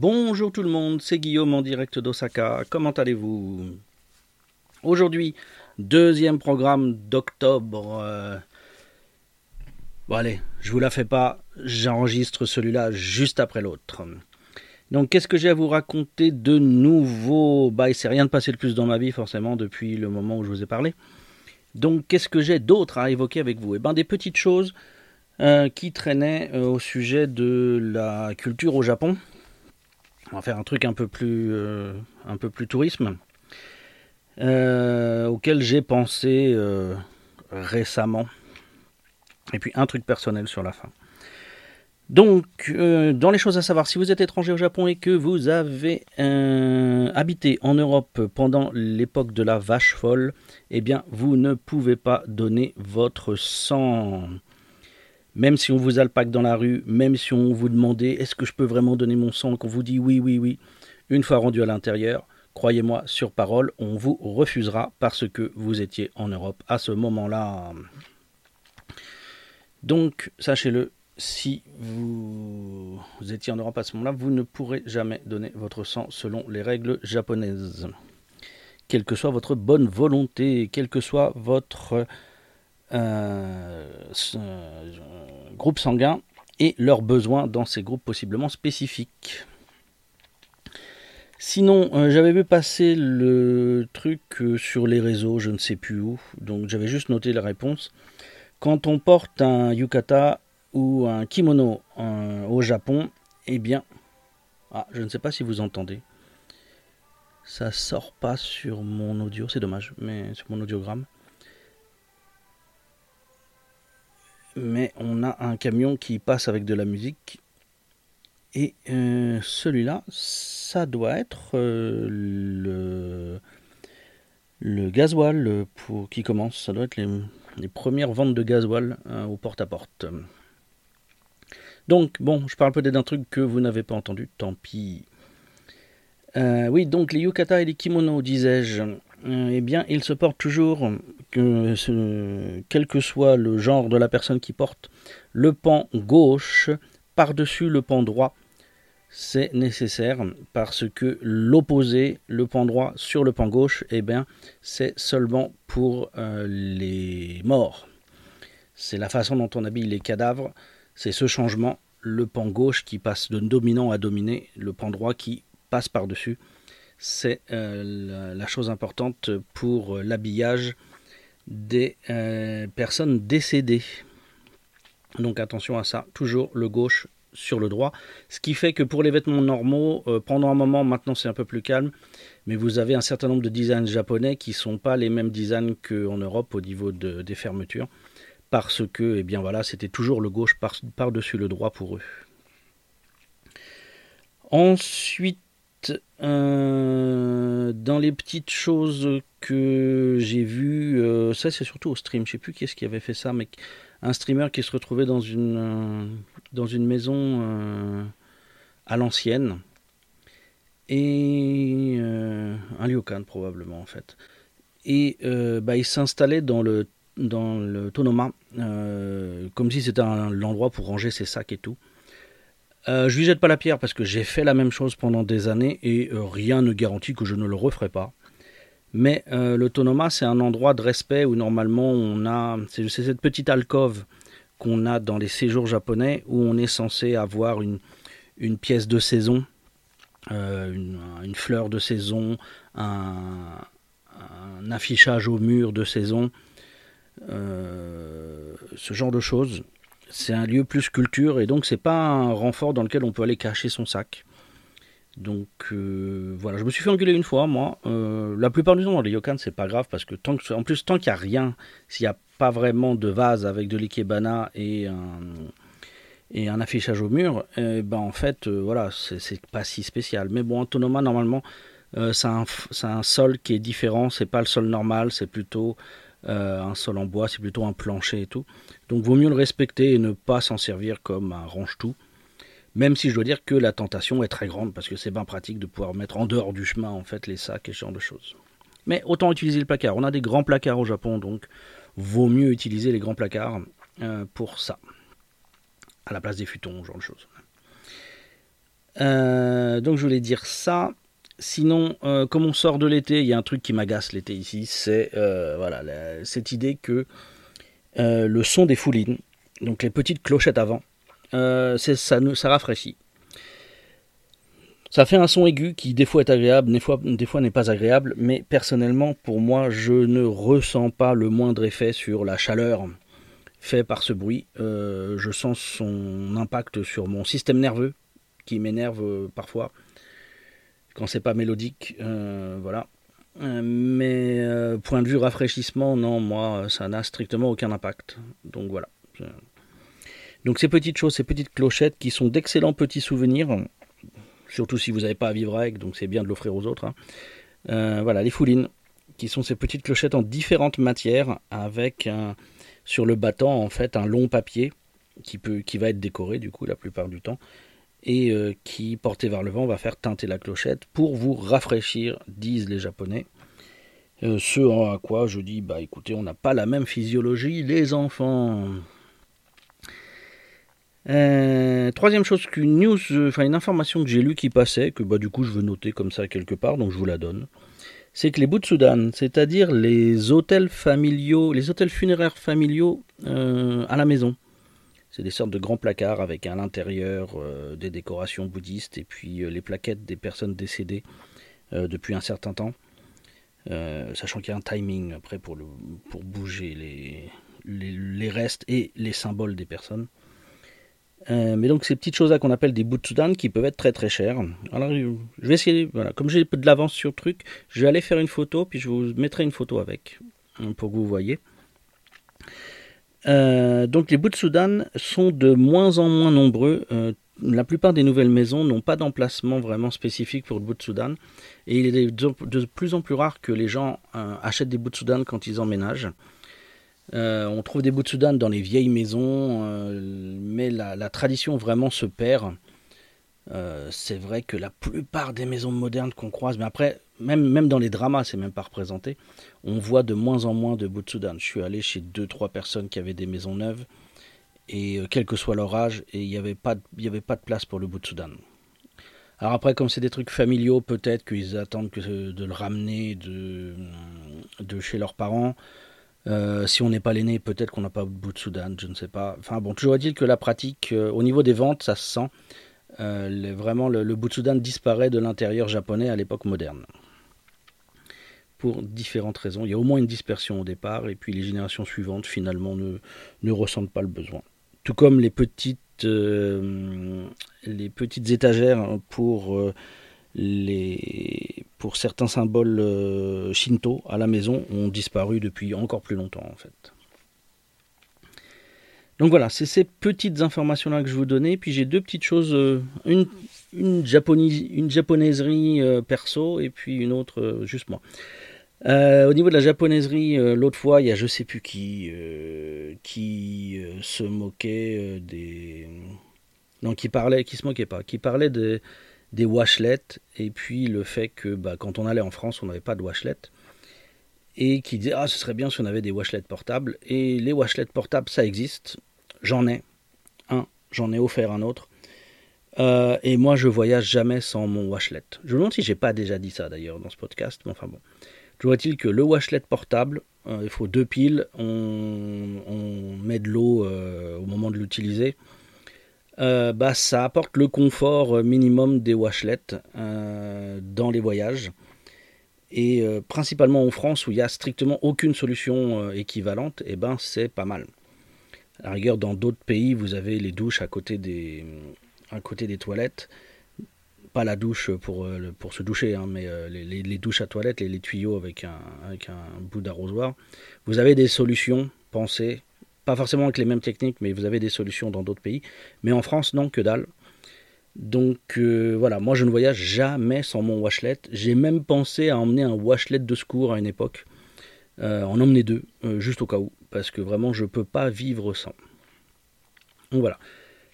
Bonjour tout le monde, c'est Guillaume en direct d'Osaka. Comment allez-vous? Aujourd'hui, deuxième programme d'octobre. euh, Bon allez, je vous la fais pas, j'enregistre celui-là juste après l'autre. Donc qu'est-ce que j'ai à vous raconter de nouveau? Bah il s'est rien de passé de plus dans ma vie forcément depuis le moment où je vous ai parlé. Donc qu'est-ce que j'ai d'autre à évoquer avec vous? Eh ben des petites choses euh, qui traînaient euh, au sujet de la culture au Japon. On va faire un truc un peu plus, euh, un peu plus tourisme, euh, auquel j'ai pensé euh, récemment. Et puis un truc personnel sur la fin. Donc, dans les choses à savoir, si vous êtes étranger au Japon et que vous avez habité en Europe pendant l'époque de la vache folle, eh bien, vous ne pouvez pas donner votre sang. Même si on vous alpague dans la rue, même si on vous demandait est-ce que je peux vraiment donner mon sang, qu'on vous dit oui, oui, oui, une fois rendu à l'intérieur, croyez-moi, sur parole, on vous refusera parce que vous étiez en Europe à ce moment-là. Donc, sachez-le, si vous, vous étiez en Europe à ce moment-là, vous ne pourrez jamais donner votre sang selon les règles japonaises. Quelle que soit votre bonne volonté, quel que soit votre euh, euh, groupe sanguin et leurs besoins dans ces groupes possiblement spécifiques. Sinon, euh, j'avais vu passer le truc sur les réseaux, je ne sais plus où, donc j'avais juste noté la réponse. Quand on porte un yukata ou un kimono au Japon, eh bien, ah, je ne sais pas si vous entendez. Ça sort pas sur mon audio, c'est dommage, mais sur mon audiogramme. Mais on a un camion qui passe avec de la musique. Et euh, celui-là, ça doit être euh, le, le gasoil qui commence. Ça doit être les, premières ventes de gasoil euh, au porte-à-porte. Donc, bon, je parle peut-être d'un truc que vous n'avez pas entendu, tant pis. Oui, donc les yukata et les kimonos, disais-je, eh bien, ils se portent toujours, que quel que soit le genre de la personne qui porte, le pan gauche par-dessus le pan droit. C'est nécessaire parce que l'opposé, le pan droit sur le pan gauche, eh bien, c'est seulement pour euh, les morts. C'est la façon dont on habille les cadavres, c'est ce changement, le pan gauche qui passe de dominant à dominé, le pan droit qui passe par-dessus. C'est euh, la, chose importante pour l'habillage des euh, personnes décédées. Donc attention à ça, toujours le gauche sur le droit. Ce qui fait que pour les vêtements normaux, euh, pendant un moment, maintenant c'est un peu plus calme, mais vous avez un certain nombre de designs japonais qui ne sont pas les mêmes designs qu'en Europe au niveau de- des fermetures, parce que eh bien voilà, c'était toujours le gauche par- par-dessus le droit pour eux. Ensuite, euh, dans les petites choses que j'ai vues, euh, ça c'est surtout au stream, je sais plus qui est-ce qui avait fait ça, mais un streamer qui se retrouvait dans une, euh, dans une maison à l'ancienne, et un ryokan probablement en fait. Et bah, il s'installait dans le, dans le Tonoma, comme si c'était l'endroit pour ranger ses sacs et tout. Euh, je lui jette pas la pierre parce que j'ai fait la même chose pendant des années et euh, rien ne garantit que je ne le referai pas. Mais euh, le Tonoma, c'est un endroit de respect où normalement on a. C'est cette petite alcôve qu'on a dans les séjours japonais où on est censé avoir une, pièce de saison, une, fleur de saison, un, affichage au mur de saison, ce genre de choses. C'est un lieu plus culture et donc c'est pas un renfort dans lequel on peut aller cacher son sac. Donc euh, voilà, je me suis fait engueuler une fois, moi. Euh, la plupart du temps dans les yokan, c'est pas grave parce que tant en plus tant qu'il y a rien, s'il n'y a pas vraiment de vase avec de l'ikebana et un affichage au mur, eh ben en fait euh, voilà, c'est pas si spécial. Mais bon, Autonoma normalement, c'est un, un sol qui est différent. C'est pas le sol normal, c'est plutôt euh, un sol en bois, c'est plutôt un plancher et tout. Donc vaut mieux le respecter et ne pas s'en servir comme un range-tout. Même si je dois dire que la tentation est très grande parce que c'est bien pratique de pouvoir mettre en dehors du chemin en fait les sacs et ce genre de choses. Mais autant utiliser le placard. On a des grands placards au Japon, donc vaut mieux utiliser les grands placards euh, pour ça. À la place des futons, ce genre de choses. Euh, donc je voulais dire ça. Sinon, comme on sort de l'été, il y a un truc qui m'agace l'été ici, c'est voilà, cette idée que le son des foulines, donc les petites clochettes avant, ça, ça rafraîchit. Ça fait un son aigu qui des fois est agréable, des fois, des fois n'est pas agréable, mais personnellement pour moi je ne ressens pas le moindre effet sur la chaleur fait par ce bruit. Euh, je sens son impact sur mon système nerveux qui m'énerve euh, parfois quand c'est pas mélodique. Euh, voilà. Mais point de vue rafraîchissement, non, moi ça n'a strictement aucun impact. Donc voilà. Donc ces petites choses, ces petites clochettes qui sont d'excellents petits souvenirs surtout si vous n'avez pas à vivre avec, donc c'est bien de l'offrir aux autres. Hein. Euh, voilà, les foulines, qui sont ces petites clochettes en différentes matières, avec sur le battant en fait un long papier qui, peut, qui va être décoré du coup la plupart du temps, et euh, qui, porté vers le vent, va faire teinter la clochette pour vous rafraîchir, disent les Japonais. Euh, ce à quoi je dis, bah écoutez, on n'a pas la même physiologie, les enfants. Euh, troisième chose qu'une news, enfin une information que j'ai lue qui passait, que bah du coup je veux noter comme ça quelque part, donc je vous la donne. C'est que les Butsudan, c'est-à-dire les hôtels familiaux, les hôtels funéraires familiaux à la maison, c'est des sortes de grands placards avec à l'intérieur des décorations bouddhistes et puis les plaquettes des personnes décédées depuis un certain temps, sachant qu'il y a un timing après pour, pour bouger les, les, restes et les symboles des personnes. Euh, mais donc ces petites choses-là qu'on appelle des butsudan qui peuvent être très très chères. Alors je vais essayer, voilà, comme j'ai de l'avance sur le truc, je vais aller faire une photo, puis je vous mettrai une photo avec, hein, pour que vous voyez. Euh, donc les butsudan sont de moins en moins nombreux. Euh, la plupart des nouvelles maisons n'ont pas d'emplacement vraiment spécifique pour le butsudan. Et il est de, plus en plus rare que les gens achètent des butsudan quand ils emménagent. Euh, on trouve des Butsudan dans les vieilles maisons, euh, mais la, tradition vraiment se perd. Euh, c'est vrai que la plupart des maisons modernes qu'on croise, mais après, même, dans les dramas, c'est même pas représenté, on voit de moins en moins de Butsudan. Je suis allé chez deux, trois personnes qui avaient des maisons neuves, et quel que soit leur âge, et il n'y avait, pas, avait pas de place pour le Butsudan. Alors après, comme c'est des trucs familiaux, peut-être qu'ils attendent que, de le ramener de, de chez leurs parents. Euh, si on n'est pas l'aîné, peut-être qu'on n'a pas bout de Soudan, je ne sais pas. Enfin bon, toujours est-il que la pratique, euh, au niveau des ventes, ça se sent. Euh, vraiment, le, bout de Soudan disparaît de l'intérieur japonais à l'époque moderne. Pour différentes raisons. Il y a au moins une dispersion au départ, et puis les générations suivantes, finalement, ne, ne ressentent pas le besoin. Tout comme les petites, petites étagères pour les, pour certains symboles euh, shinto à la maison ont disparu depuis encore plus longtemps en fait. Donc voilà, c'est ces petites informations-là que je vous donnais. Puis j'ai deux petites choses, euh, une, japonaiserie euh, perso et puis une autre juste. Au niveau de la japonaiserie, l'autre fois, il y a je sais plus qui qui se moquait des... Non, qui parlait, qui se moquait pas, qui parlait de des washlets, et puis le fait que bah, quand on allait en France, on n'avait pas de washlet, et qui disait Ah, ce serait bien si on avait des washlets portables. Et les washlets portables, ça existe. J'en ai un, j'en ai offert un autre. Euh, et moi, je voyage jamais sans mon washlet. Je me demande si j'ai pas déjà dit ça d'ailleurs dans ce podcast, mais enfin bon. Je vois-t-il que le washlet portable, euh, il faut deux piles, on, met de l'eau euh, au moment de l'utiliser. Euh, bah, ça apporte le confort minimum des washlets dans les voyages. Et principalement en France où il n'y a strictement aucune solution équivalente, et eh ben c'est pas mal. À la rigueur, dans d'autres pays, vous avez les douches à côté des toilettes. Pas la douche pour, pour se doucher, hein, mais les, les, douches à toilettes, les, les tuyaux avec un, avec un bout d'arrosoir. Vous avez des solutions pensées pas forcément avec les mêmes techniques, mais vous avez des solutions dans d'autres pays. Mais en France, non, que dalle. Donc euh, voilà, moi je ne voyage jamais sans mon washlet. J'ai même pensé à emmener un washlet de secours à une époque. Euh, en emmener deux, euh, juste au cas où. Parce que vraiment, je ne peux pas vivre sans. Donc voilà.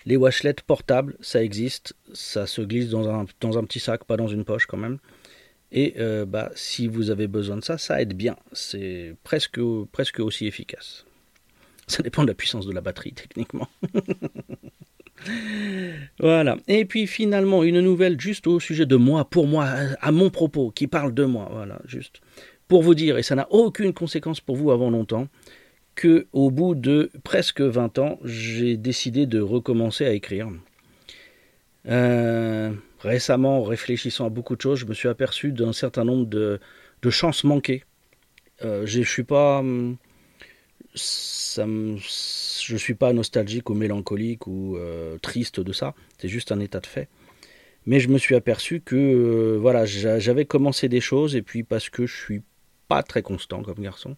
Les washlets portables, ça existe. Ça se glisse dans un, dans un petit sac, pas dans une poche quand même. Et bah, si vous avez besoin de ça, ça aide bien. C'est presque, presque aussi efficace. Ça dépend de la puissance de la batterie, techniquement. voilà. Et puis finalement, une nouvelle juste au sujet de moi, pour moi, à mon propos, qui parle de moi. Voilà, juste. Pour vous dire, et ça n'a aucune conséquence pour vous avant longtemps, que au bout de presque 20 ans, j'ai décidé de recommencer à écrire. Euh, récemment, en réfléchissant à beaucoup de choses, je me suis aperçu d'un certain nombre de, chances manquées. Euh, je suis suis pas nostalgique ou mélancolique ou euh, triste de ça. C'est juste un état de fait. Mais je me suis aperçu que voilà, j'avais commencé des choses et puis parce que je suis pas très constant comme garçon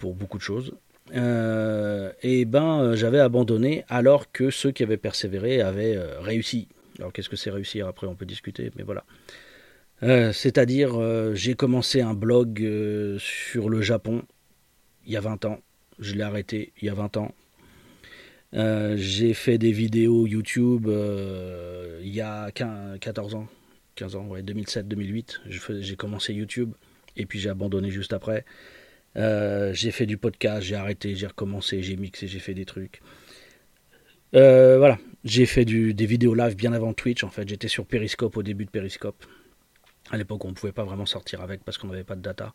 pour beaucoup de choses, euh, et ben j'avais abandonné alors que ceux qui avaient persévéré avaient réussi. Alors qu'est-ce que c'est réussir? Après on peut discuter, mais voilà. C'est-à-dire j'ai commencé un blog sur le Japon il y a 20 ans. Je l'ai arrêté il y a 20 ans. Euh, j'ai fait des vidéos YouTube euh, il y a 15, 14 ans, 15 ans, ouais, 2007-2008. J'ai commencé YouTube et puis j'ai abandonné juste après. Euh, j'ai fait du podcast, j'ai arrêté, j'ai recommencé, j'ai mixé, j'ai fait des trucs. voilà, j'ai fait des vidéos live bien avant Twitch en fait. J'étais sur Periscope au début de Periscope. À l'époque, on ne pouvait pas vraiment sortir avec parce qu'on n'avait pas de data.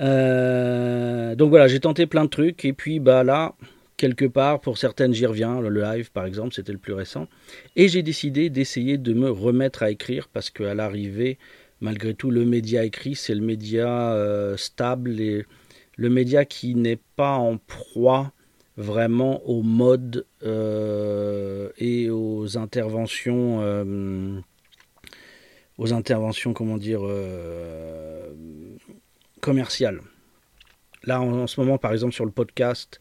Euh, donc voilà, j'ai tenté plein de trucs et puis bah là, quelque part, pour certaines j'y reviens, le live par exemple, c'était le plus récent, et j'ai décidé d'essayer de me remettre à écrire parce qu'à l'arrivée, malgré tout, le média écrit, c'est le média euh, stable et le média qui n'est pas en proie vraiment au mode euh, et aux interventions aux interventions comment dire commercial. Là, en, ce moment, par exemple, sur le podcast,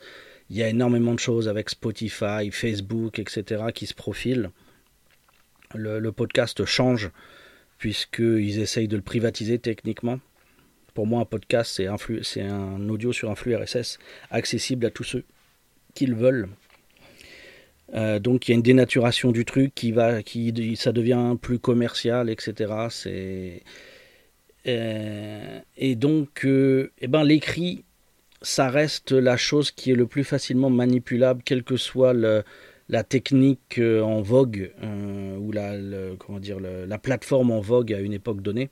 il y a énormément de choses avec Spotify, Facebook, etc., qui se profilent. Le, podcast change, puisqu'ils essayent de le privatiser techniquement. Pour moi, un podcast, c'est un, audio sur un flux RSS accessible à tous ceux qui le veulent. Euh, donc il y a une dénaturation du truc qui va, qui ça devient plus commercial, etc. C'est euh, et donc, euh, eh ben, l'écrit, ça reste la chose qui est le plus facilement manipulable, quelle que soit la technique euh, en vogue ou la, plateforme en vogue à une époque donnée.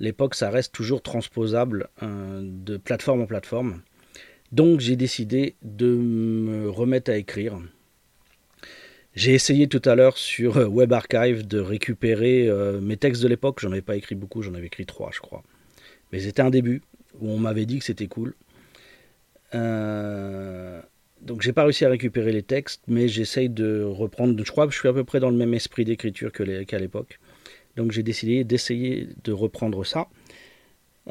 L'époque, ça reste toujours transposable de plateforme en plateforme. Donc j'ai décidé de me remettre à écrire. J'ai essayé tout à l'heure sur euh, Web Archive de récupérer euh, mes textes de l'époque. J'en avais pas écrit beaucoup, j'en avais écrit trois, je crois. Mais c'était un début où on m'avait dit que c'était cool. Euh, donc j'ai pas réussi à récupérer les textes, mais j'essaye de reprendre. Je crois que je suis à peu près dans le même esprit d'écriture qu'à l'époque. Donc j'ai décidé d'essayer de reprendre ça.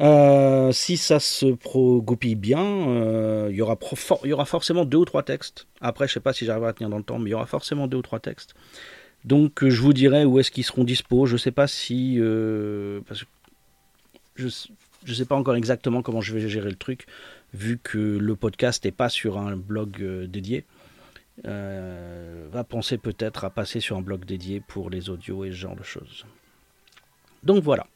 Euh, si ça se goupille bien, euh, il, y aura il y aura forcément deux ou trois textes. Après, je sais pas si j'arriverai à tenir dans le temps, mais il y aura forcément deux ou trois textes. Donc, euh, je vous dirai où est-ce qu'ils seront dispo. Je sais pas si. parce que je ne sais pas encore exactement comment je vais gérer le truc, vu que le podcast n'est pas sur un blog dédié. va penser peut-être à passer sur un blog dédié pour les audios et ce genre de choses. Donc voilà.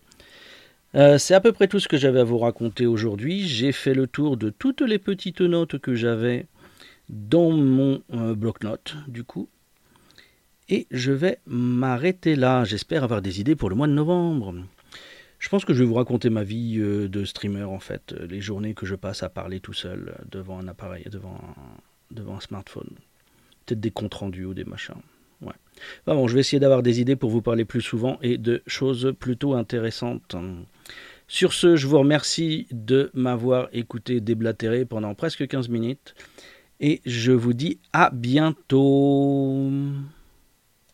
Euh, c'est à peu près tout ce que j'avais à vous raconter aujourd'hui. J'ai fait le tour de toutes les petites notes que j'avais dans mon euh, bloc-notes, du coup. Et je vais m'arrêter là. J'espère avoir des idées pour le mois de novembre. Je pense que je vais vous raconter ma vie euh, de streamer, en fait. Les journées que je passe à parler tout seul devant un appareil, devant devant un smartphone. Peut-être des comptes rendus ou des machins. Ouais. bon, je vais essayer d'avoir des idées pour vous parler plus souvent et de choses plutôt intéressantes. Sur ce, je vous remercie de m'avoir écouté déblatérer pendant presque 15 minutes et je vous dis à bientôt.